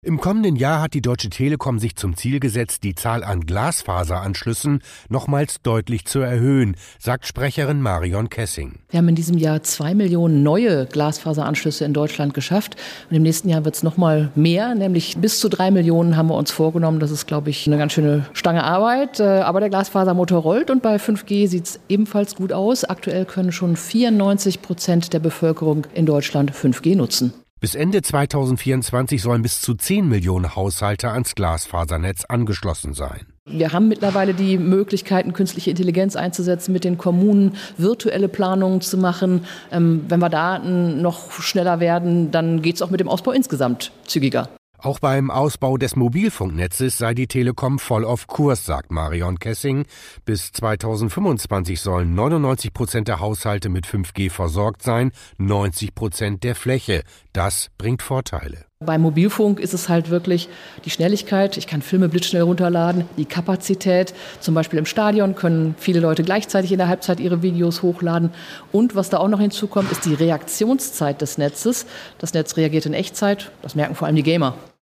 Im kommenden Jahr hat die Deutsche Telekom sich zum Ziel gesetzt, die Zahl an Glasfaseranschlüssen nochmals deutlich zu erhöhen, sagt Sprecherin Marion Kessing. Wir haben in diesem Jahr zwei Millionen neue Glasfaseranschlüsse in Deutschland geschafft. Und im nächsten Jahr wird es nochmal mehr, nämlich bis zu drei Millionen haben wir uns vorgenommen. Das ist, glaube ich, eine ganz schöne Stange Arbeit. Äh, aber der Glasfasermotor rollt und bei 5G sieht es ebenfalls gut aus. Aktuell können schon 94 Prozent der Bevölkerung in Deutschland 5G nutzen. Bis Ende 2024 sollen bis zu 10 Millionen Haushalte ans Glasfasernetz angeschlossen sein. Wir haben mittlerweile die Möglichkeiten, künstliche Intelligenz einzusetzen, mit den Kommunen virtuelle Planungen zu machen. Ähm, wenn wir da noch schneller werden, dann geht es auch mit dem Ausbau insgesamt zügiger. Auch beim Ausbau des Mobilfunknetzes sei die Telekom voll auf Kurs, sagt Marion Kessing. Bis 2025 sollen 99 Prozent der Haushalte mit 5G versorgt sein, 90 Prozent der Fläche. Das bringt Vorteile. Beim Mobilfunk ist es halt wirklich die Schnelligkeit. Ich kann Filme blitzschnell runterladen, die Kapazität. Zum Beispiel im Stadion können viele Leute gleichzeitig in der Halbzeit ihre Videos hochladen. Und was da auch noch hinzukommt, ist die Reaktionszeit des Netzes. Das Netz reagiert in Echtzeit. Das merken vor allem die Gamer.